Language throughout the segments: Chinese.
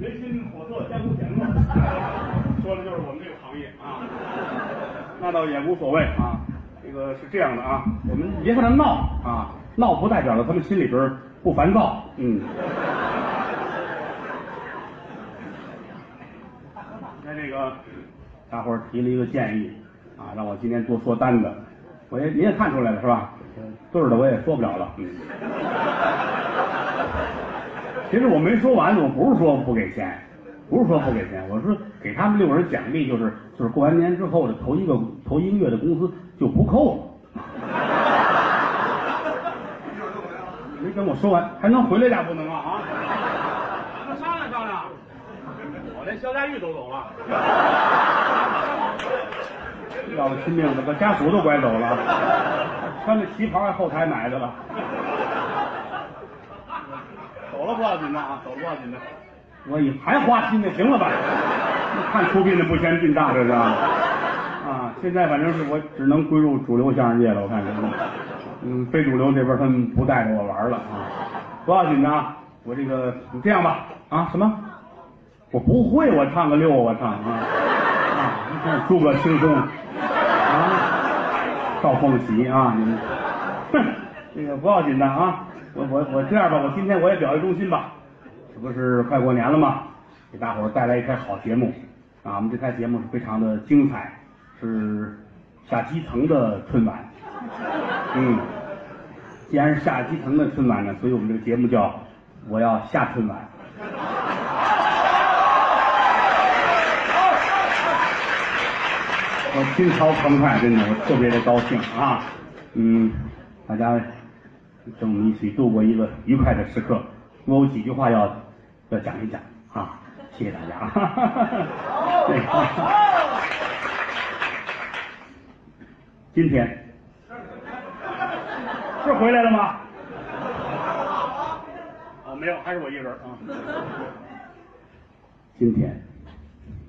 人心叵测，江湖险恶，说的就是我们这个行业啊。那倒也无所谓啊，这个是这样的啊，我们别看他闹啊，闹不代表着他们心里边不烦躁，嗯。那这个大伙儿提了一个建议啊，让我今天多说单子，我也您也看出来了是吧？对的我也说不了了，嗯。其实我没说完呢，我不是说不给钱，不是说不给钱，我说给他们六人奖励，就是就是过完年之后的头一个头一个月的工资就不扣了。没跟我说完，还能回来俩不能啊啊！咱们商量商量。我连肖家玉都走了，要了亲命的，把家属都拐走了，穿着旗袍还后台买的了。走不要紧的啊，走不要紧的。我以还花心呢，行了吧？看出殡的不嫌殡大，这是啊。啊，现在反正是我只能归入主流相声界了，我看是。嗯，非主流这边他们不带着我玩了啊。不要紧的啊，我这个你这样吧啊什么？我不会，我唱个六，我唱啊啊！诸葛青松啊，赵凤喜啊，你，哼，这个不要紧的啊。我我我这样吧，我今天我也表一忠心吧，这不是快过年了吗？给大伙儿带来一台好节目啊！我们这台节目是非常的精彩，是下基层的春晚。嗯，既然是下基层的春晚呢，所以我们这个节目叫我要下春晚。我心潮澎湃，真的，我特别的高兴啊！嗯，大家。跟我们一起度过一个愉快的时刻，我有几句话要要讲一讲啊！谢谢大家。对，今天是回来了吗？啊，没有，还是我一个人啊。今天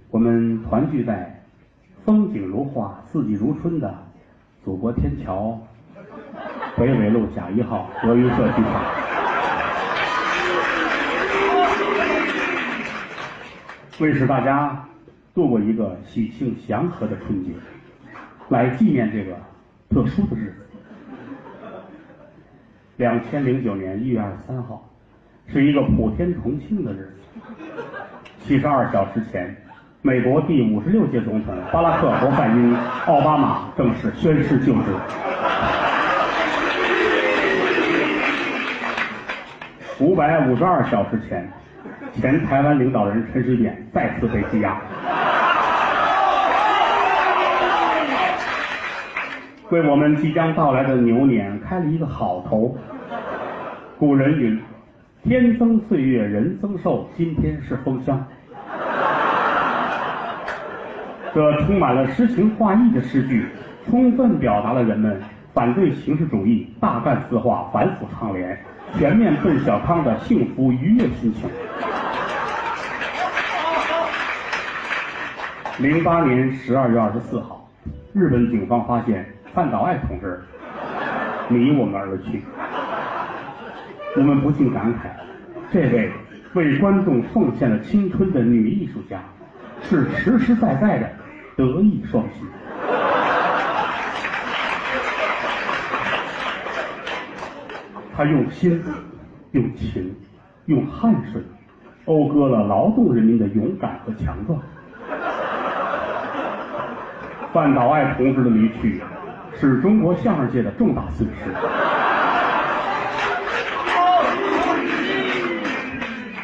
我们团聚在风景如画、四季如春的祖国天桥。北纬路甲一号德云社剧场，为使大家度过一个喜庆祥和的春节，来纪念这个特殊的日子。两千零九年一月二十三号，是一个普天同庆的日子。七十二小时前，美国第五十六届总统巴拉克·侯赛因·奥巴马正式宣誓就职。五百五十二小时前，前台湾领导人陈水扁再次被羁押，为我们即将到来的牛年开了一个好头。古人云：“天增岁月人增寿，今天是封箱。”这充满了诗情画意的诗句，充分表达了人们反对形式主义、大干四化、反腐倡廉。全面奔小康的幸福愉悦心情。零八年十二月二十四号，日本警方发现范岛爱同志离我们而去，我们不禁感慨：这位为观众奉献了青春的女艺术家，是实实在在的德艺双馨。他用心、用情、用汗水，讴歌了劳动人民的勇敢和强壮。范岛爱同志的离去，是中国相声界的重大损失，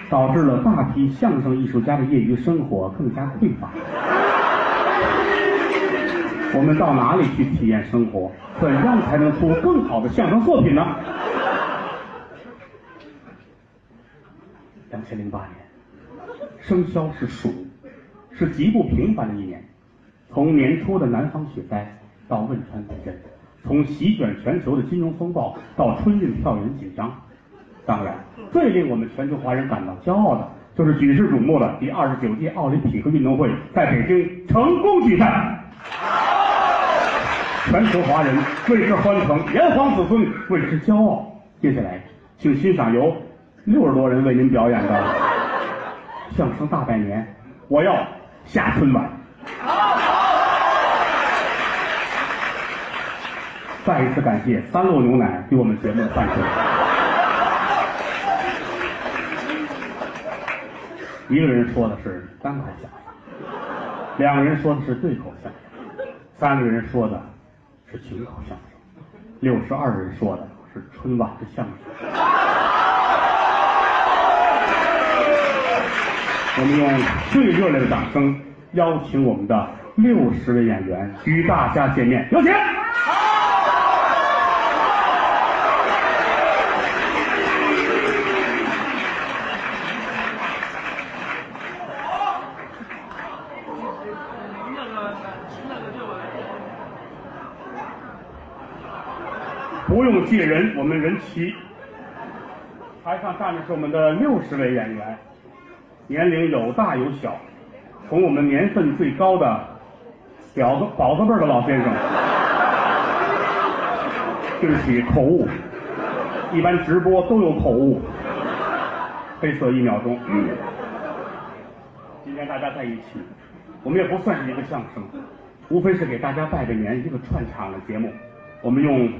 导致了大批相声艺术家的业余生活更加匮乏。我们到哪里去体验生活？怎样才能出更好的相声作品呢？两千零八年，生肖是鼠，是极不平凡的一年。从年初的南方雪灾到汶川地震，从席卷全球的金融风暴到春运票源紧张，当然，最令我们全球华人感到骄傲的，就是举世瞩目的第二十九届奥林匹克运动会在北京成功举办。全球华人为之欢腾，炎黄子孙为之骄傲。接下来，请欣赏由。六十多人为您表演的相声大拜年，我要下春晚。再一次感谢三鹿牛奶对我们节目的赞助。一个人说的是单口相声，两个人说的是对口相声，三个人说的是群口相声，六十二人说的是春晚的相声。我们用最热烈的掌声邀请我们的六十位演员与大家见面，有请。不用借人，我们人齐。台上站着是我们的六十位演员，年龄有大有小，从我们年份最高的表子宝子辈的老先生，对不起口误，一般直播都有口误，黑色一秒钟。今天大家在一起，我们也不算是一个相声，无非是给大家拜个年，一个串场的节目。我们用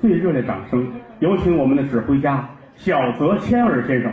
最热烈掌声，有请我们的指挥家小泽千儿先生。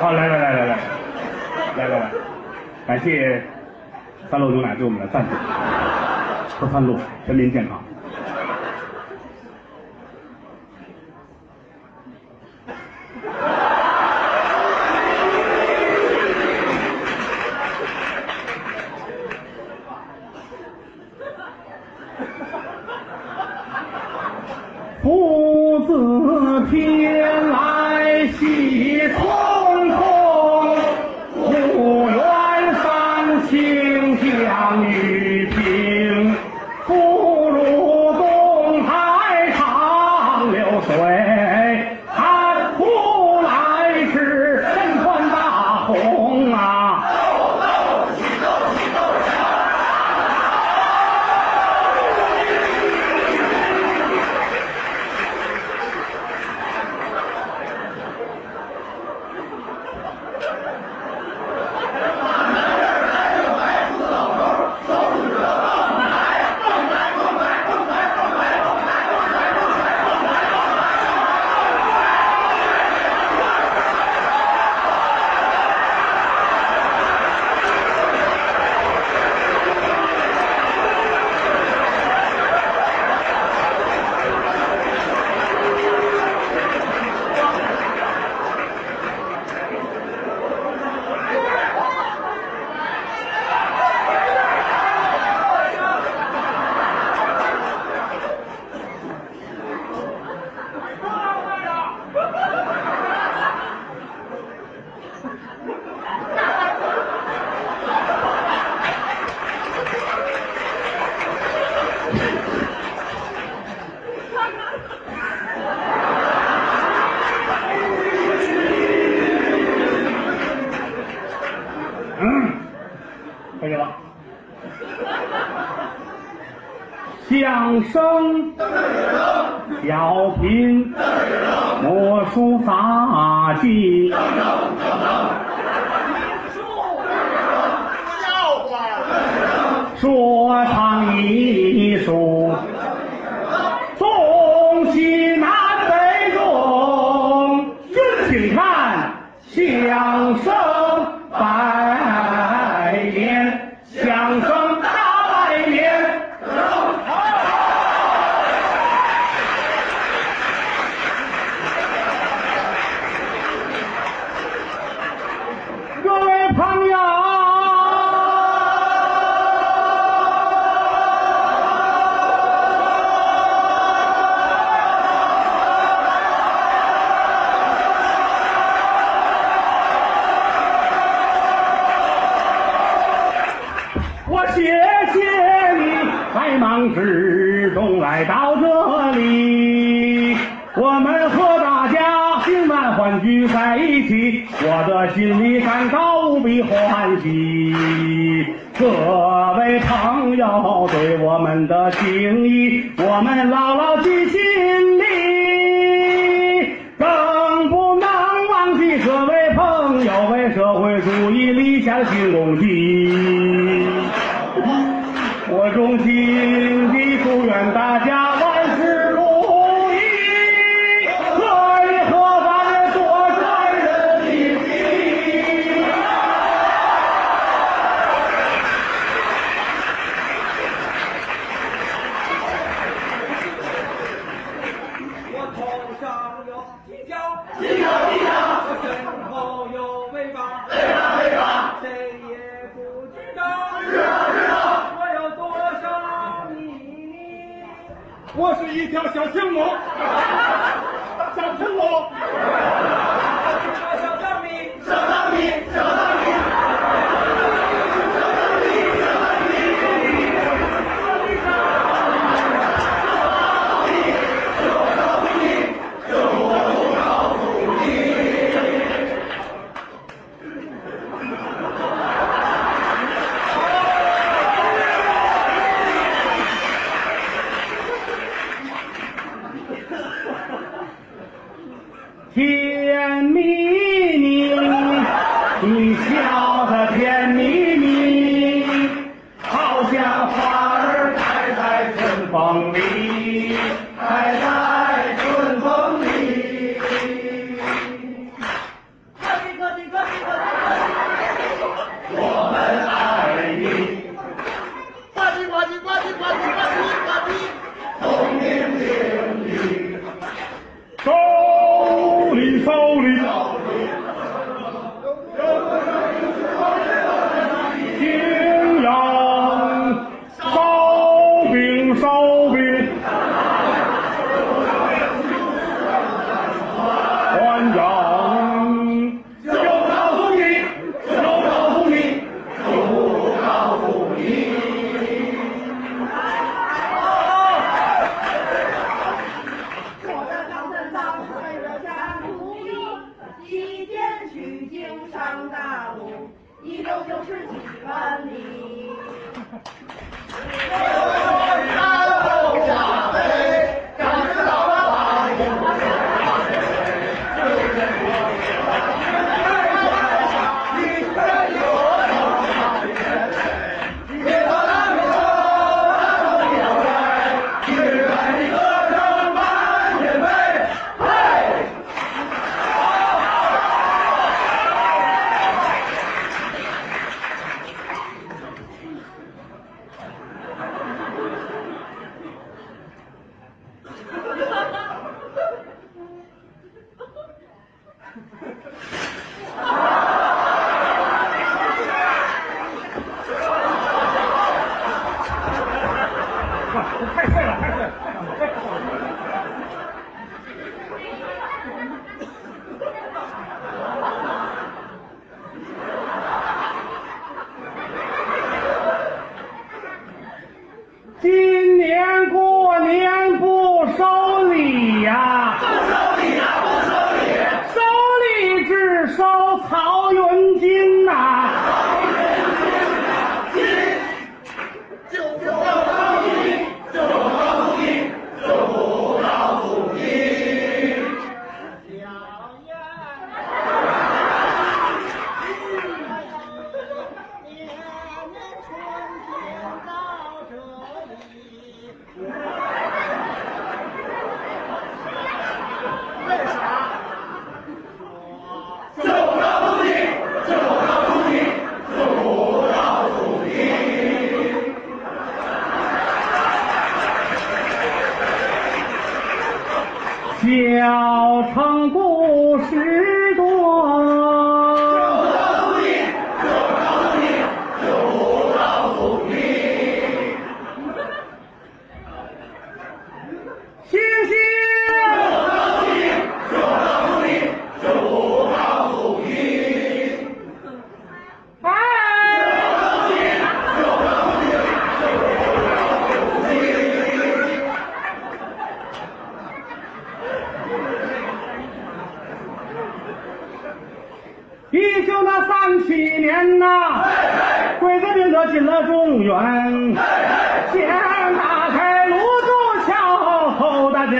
好，来来来来来，来来来，感谢给我们的赞助，喝三鹿，全民健康。小平，我书杂技。一条小青龙。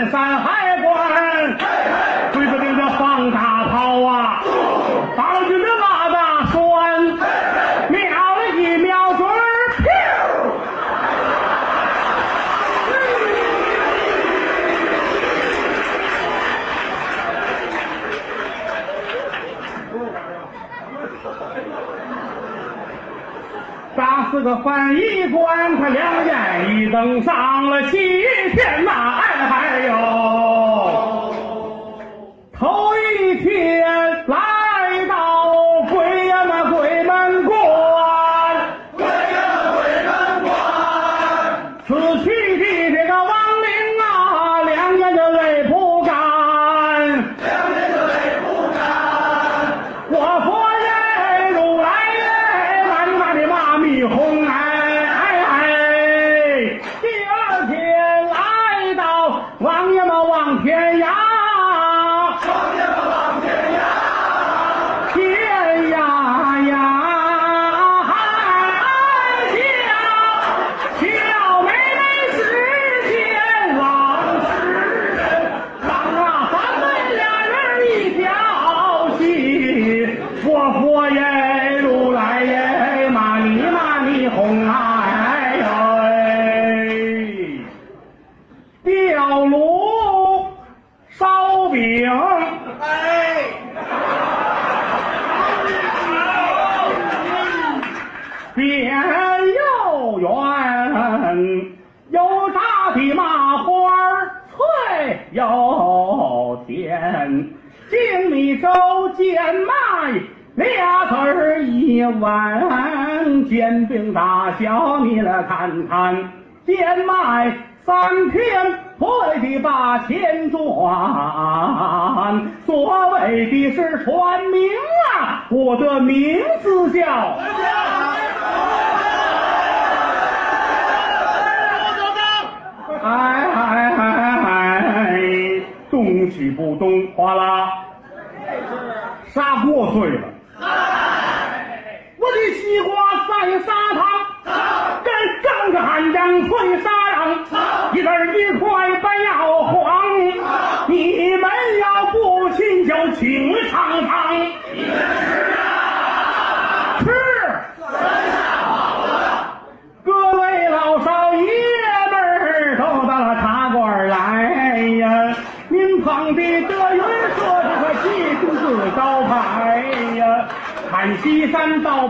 三海关，对不对？这放大炮啊，当军的马大栓，瞄了一瞄准儿，打死个翻译官，他两眼一瞪，上了西天呐。还有会了。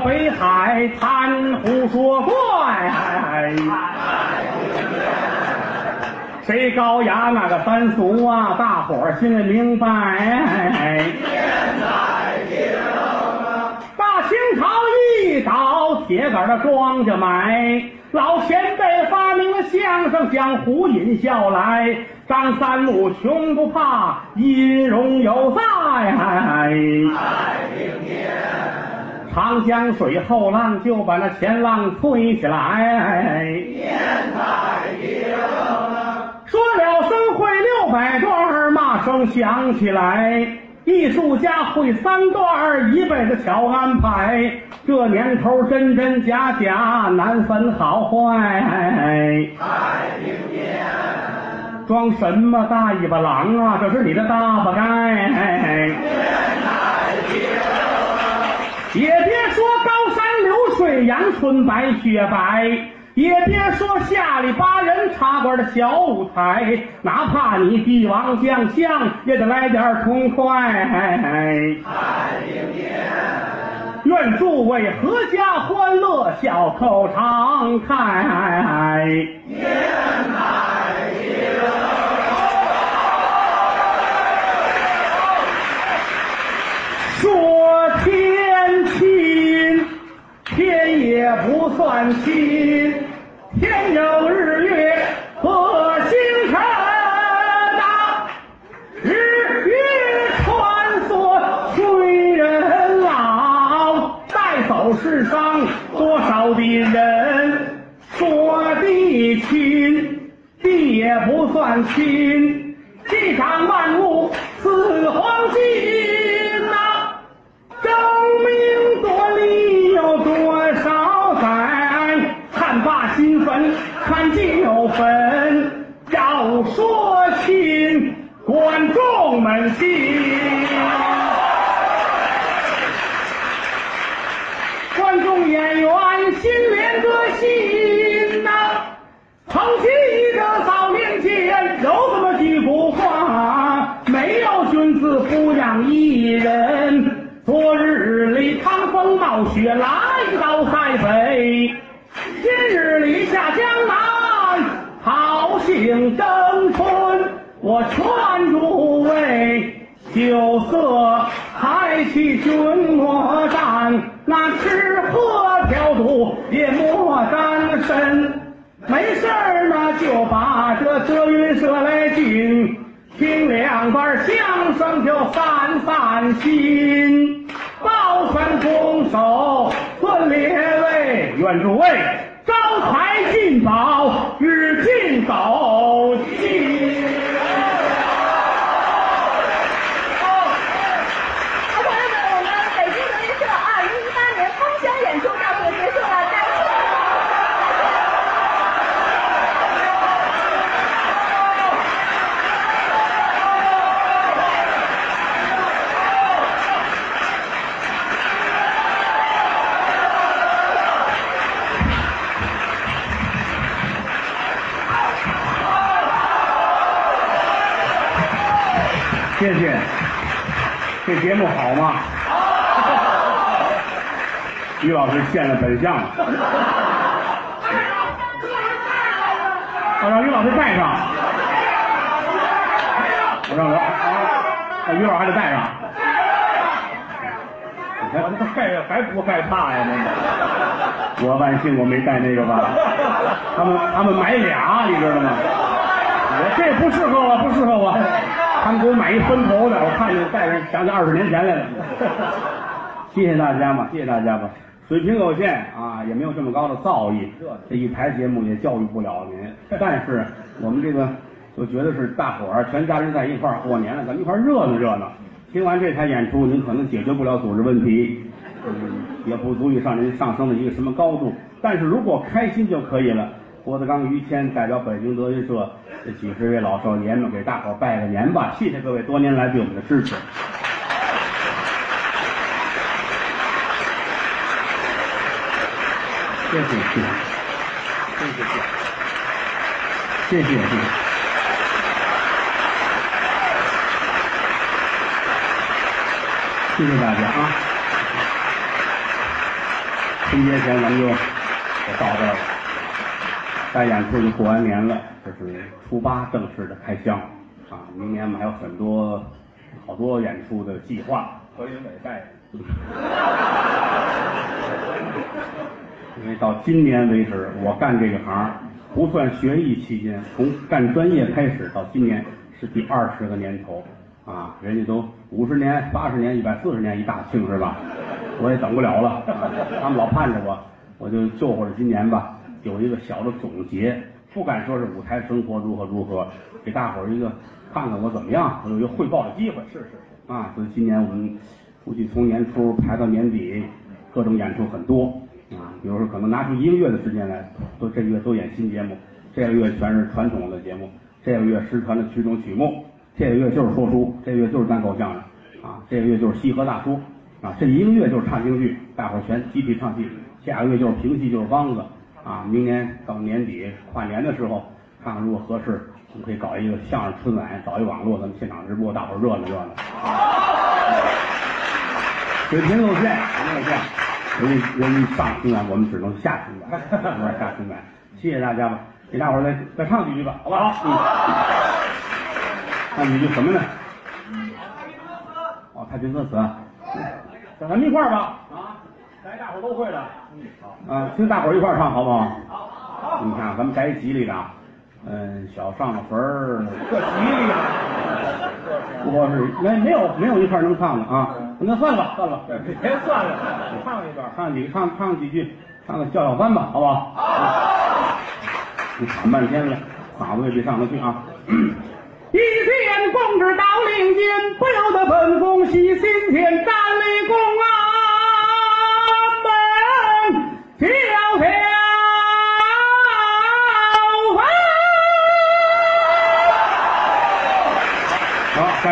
北海贪胡说怪，谁高雅那个三俗啊？大伙儿心里明白。现在，大清朝一倒，铁杆儿的庄家埋。老前辈发明了相声，将胡隐笑来。张三木穷不怕，音容犹在。在年。长江水后浪就把那前浪推起来。天太平说了声会六百段，骂声响起来。艺术家会三段，一辈子巧安排。这年头真真假假，难分好坏。太平年，装什么大尾巴狼啊？这是你的大巴盖。天太平。也别说高山流水阳春白雪白，也别说下里巴人茶馆的小舞台，哪怕你帝王将相，也得来点痛快。太平年愿诸位阖家欢乐，笑口常开。不算亲，天有日月和星辰呐，日月穿梭催人老，带走世上多少的人。说地亲，地也不算亲，今日里下江南，好兴争春。我劝诸位，酒色财气君莫沾，那吃喝嫖赌也莫沾身。没事儿呢，就把这德云社来进，听两段相声就散散心。抱拳拱手，尊列，愿诸位招财进宝，日进斗金。好，朋友们，我们北京德云社二零一八年封箱演出到此结束了，感谢。谢谢。这节目好吗？于老师现了本相了。我让于老师带上。我让于老师还得带上。你看他害还不害怕呀？那个，我万幸我没带那个吧？他们他们买俩，你知道吗？我 这不适合我，不适合我。他们给我买一分头的，我看见戴上，想起二十年前来了。谢谢大家嘛，谢谢大家吧。水平有限啊，也没有这么高的造诣，这一台节目也教育不了您。但是我们这个就觉得是大伙儿全家人在一块儿过年了，咱们一块儿热闹热闹。听完这台演出，您可能解决不了组织问题，嗯，也不足以让您上升到一个什么高度。但是如果开心就可以了。郭德纲、于谦代表北京德云社这几十位老少年们给大伙拜个年吧，谢谢各位多年来对我们的支持。谢谢谢谢谢谢谢谢谢谢。谢谢大家啊！春节前咱们就到这儿了。该演出就过完年了，这是初八正式的开箱啊！明年我们还有很多好多演出的计划。何云伟带因为到今年为止，我干这个行，不算学艺期间，从干专业开始到今年是第二十个年头啊！人家都五十年、八十年、一百四十年一大庆是吧？我也等不了了，啊他们老盼着我，我就就活着今年吧，有一个小的总结，不敢说是舞台生活如何如何，给大伙儿一个看看我怎么样，我有一个汇报的机会。是是是，啊，所以今年我们估计从年初排到年底，各种演出很多啊。比如说，可能拿出一个月的时间来，都这个月都演新节目，这个月全是传统的节目，这个月失传的曲种曲目，这个月就是说书，这个月就是单口相声啊，这个月就是西河大叔啊，这一个月就是唱京剧，大伙儿全集体唱戏，下个月就是评戏，就是梆子啊，明年到年底跨年的时候，看看如果合适，我们可以搞一个相声春晚，找一网络，咱们现场直播，大伙儿热闹热闹。水平有限，水平有限，人家人家上春晚，我们只能下春晚，我们下春晚。谢谢大家吧，给大伙儿再再唱几句吧，好不好？嗯。唱几句什么呢？哦，太平歌词啊，咱们一块儿吧，啊，来大伙儿都会的，嗯，好，啊，听大伙儿一块儿唱好不好？好，你看咱们改吉利的，啊，嗯，小上了坟儿，这吉利啊！我是没没有没有一块儿能唱的啊，那算了吧，算了吧，别算了，唱一段。唱几唱唱几句，唱个叫小番吧，好不好？好。你喊半天了，嗓子也别上得去啊。一见公之到领间，不由得本宫喜心田，站立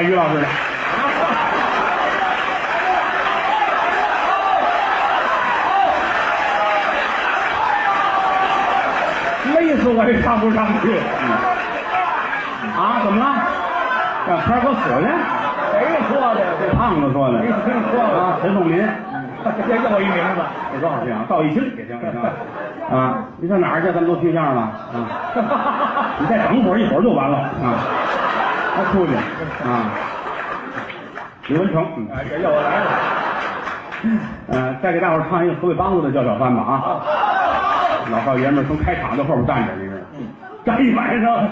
于老师了。累死我也唱不上去。嗯、啊？怎么了？让天儿给我死了？谁说的？这胖子说的。没听说过啊，陈凤林。这又一名字。这多少钱啊？赵一清也行也行。啊，你上哪儿去？咱们都听相声了啊。你再等会儿，一会儿就完了啊。他出去啊。李文成，嗯，哎，这又来了。呃，再给大伙儿唱一个河北梆子的叫小贩吧啊！老少爷们儿从开场到后边站着，你是站一晚上。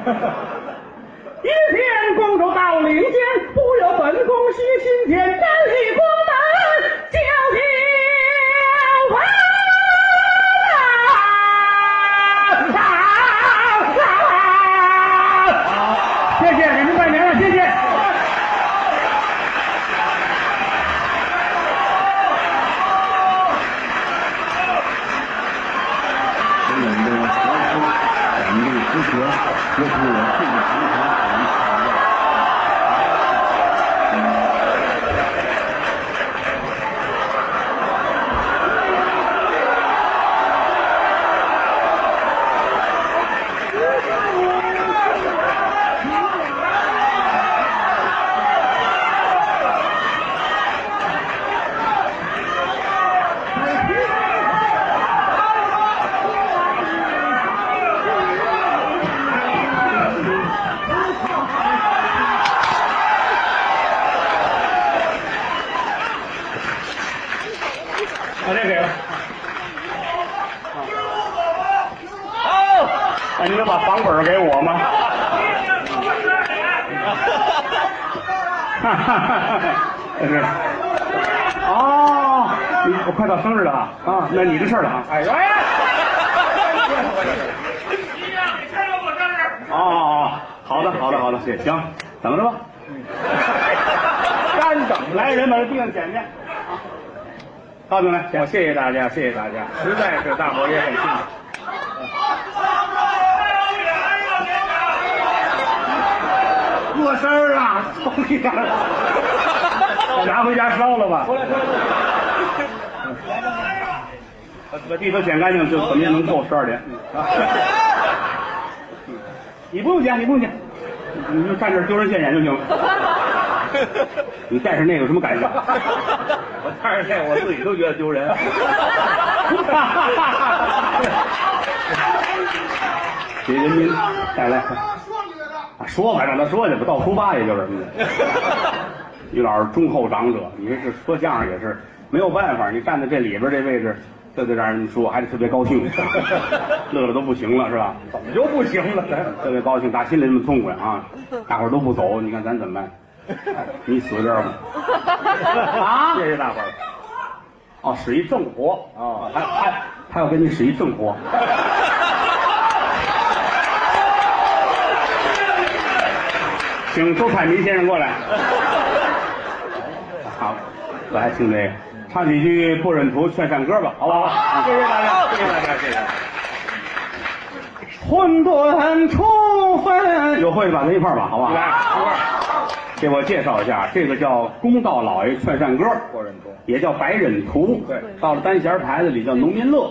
一天公主到领间，不由本宫西心间，单立宫好，那你能把房本给我吗？哈哈哈哈这是。哦，你我快到生日了啊！啊，那你的事儿了啊！哎呦哎！哦哦哦，好的好的好的，行行，等着吧。干等来人把这地上捡去。啊，高进来，我谢谢大家，谢谢大家，实在是大伙儿也很辛苦。过生日了，送你点儿，拿回家烧了吧。把地都捡干净，就怎么也能够十二点。你不用捡，你不用捡，你就站这儿丢人现眼就行了。你带上那个有什么感觉？我看着这我自己都觉得丢人。给人民带来。啊，说吧，让他说去吧，到初八也就是。于老师忠厚长者，你这是说相声也是没有办法，你站在这里边这位置，这得让人说，还得特别高兴，乐的都不行了，是吧？怎么就不行了？特别高兴，打心里那么痛快啊！大伙儿都不走，你看咱怎么办？你死这儿吧！啊！谢谢大伙儿。哦，使一正活哦还还他要跟你使一正活。请周凯民先生过来。好，我还听这个，唱几句不忍图劝善歌吧，好不好？谢谢大家，谢谢大家，谢谢。混沌初分，有会的把咱一块儿吧，好不好？来，一块儿。给我介绍一下，这个叫公道老爷劝善歌，不忍图。也叫白忍图。对到了单弦牌子里叫农民乐，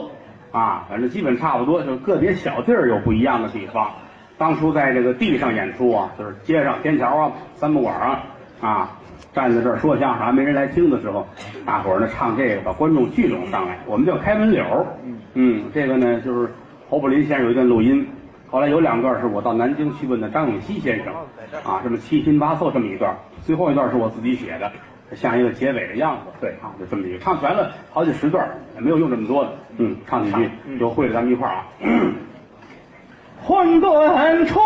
啊，反正基本差不多，就是个别小地儿有不一样的地方。当初在这个地上演出啊，就是街上天桥啊、三不管啊，啊，站在这儿说相声还没人来听的时候，大伙儿呢唱这个把观众聚拢上来，我们叫开门柳儿。嗯，这个呢就是侯宝林先生有一段录音，后来有两段是我到南京去问的张永熙先生，啊，这么七拼八凑这么一段，最后一段是我自己写的，像一个结尾的样子。对啊，就这么一个，唱全了好几十段，也没有用这么多的。嗯，唱几句，有会的咱们一块儿啊。混沌初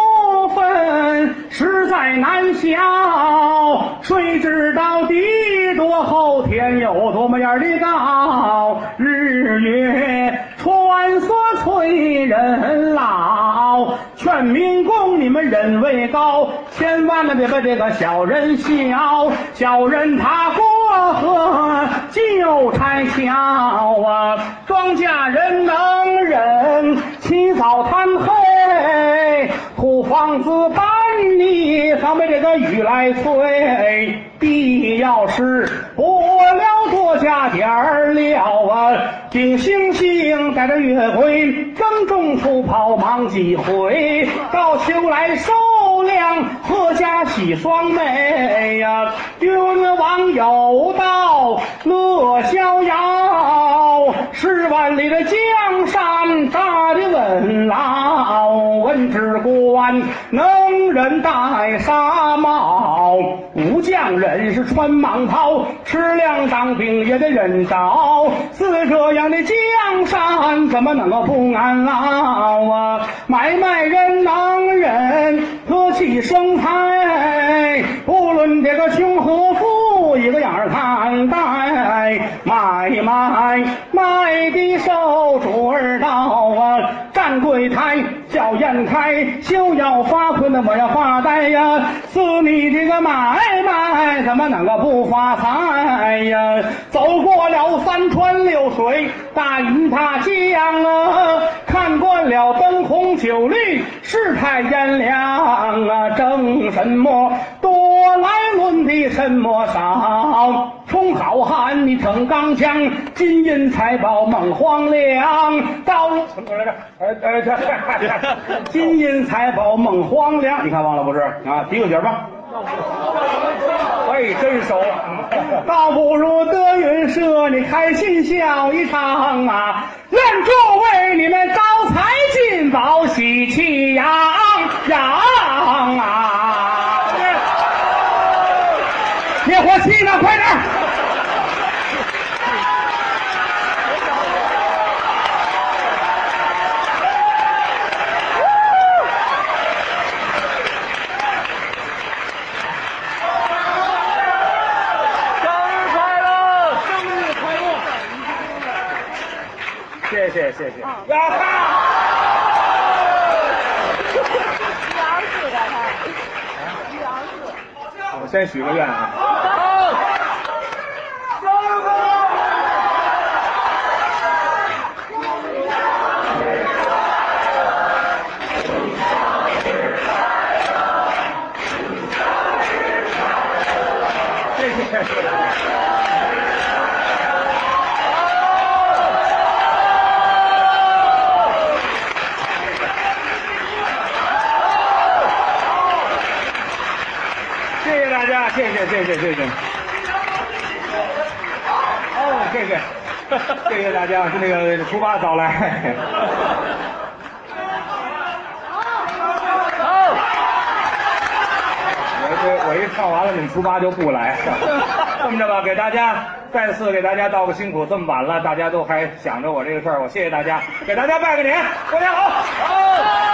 分，实在难晓。谁知道地多厚，天有多么样的高？日月穿梭催人老。劝民工，你们人为高，千万的别把这个小人笑。小人他过河就拆桥啊，庄稼人能忍，起早贪黑，土房子搬地上被这个雨来催，地要是不了多加点儿料啊，顶星星带着月辉，耕种出跑忙几回，到秋来收粮，阖家喜双眉呀，君王有道乐逍遥，十万里的江山大的稳牢，文职官能人戴纱帽，武将人是穿蟒袍，吃粮当兵也得人着，似这样的江山怎么能够不安牢啊？买卖人能忍，气生财，不论这个穷和富，一个眼儿看待，买卖卖的手主儿到啊，站柜台叫眼开，休要发困的我要发呆呀，似你这个买卖怎么能够不发财呀？走过了三川六水，大雨大江啊，看惯了灯红酒绿，世态炎凉啊，争什么来论的什么少？充好汉你逞刚强，金银财宝梦荒凉，道路什么来着？呃呃，这金银财宝梦荒凉，你看忘了不是啊？提个醒吧。哎，真熟。倒不如德云社，你开心笑一场啊！愿诸位你们招财进宝，喜气洋洋啊！快点儿！生日快乐，生日快乐！谢谢谢谢。一二四该他，一二四。我先许个愿啊。谢谢。谢谢大家，谢谢谢谢谢谢。哦，谢谢，谢谢大家，是那个初八早来。好，我这我一唱完了，你们初八就不来。这么着吧，给大家再次给大家道个辛苦，这么晚了，大家都还想着我这个事儿，我谢谢大家，给大家拜个年，过年好。好。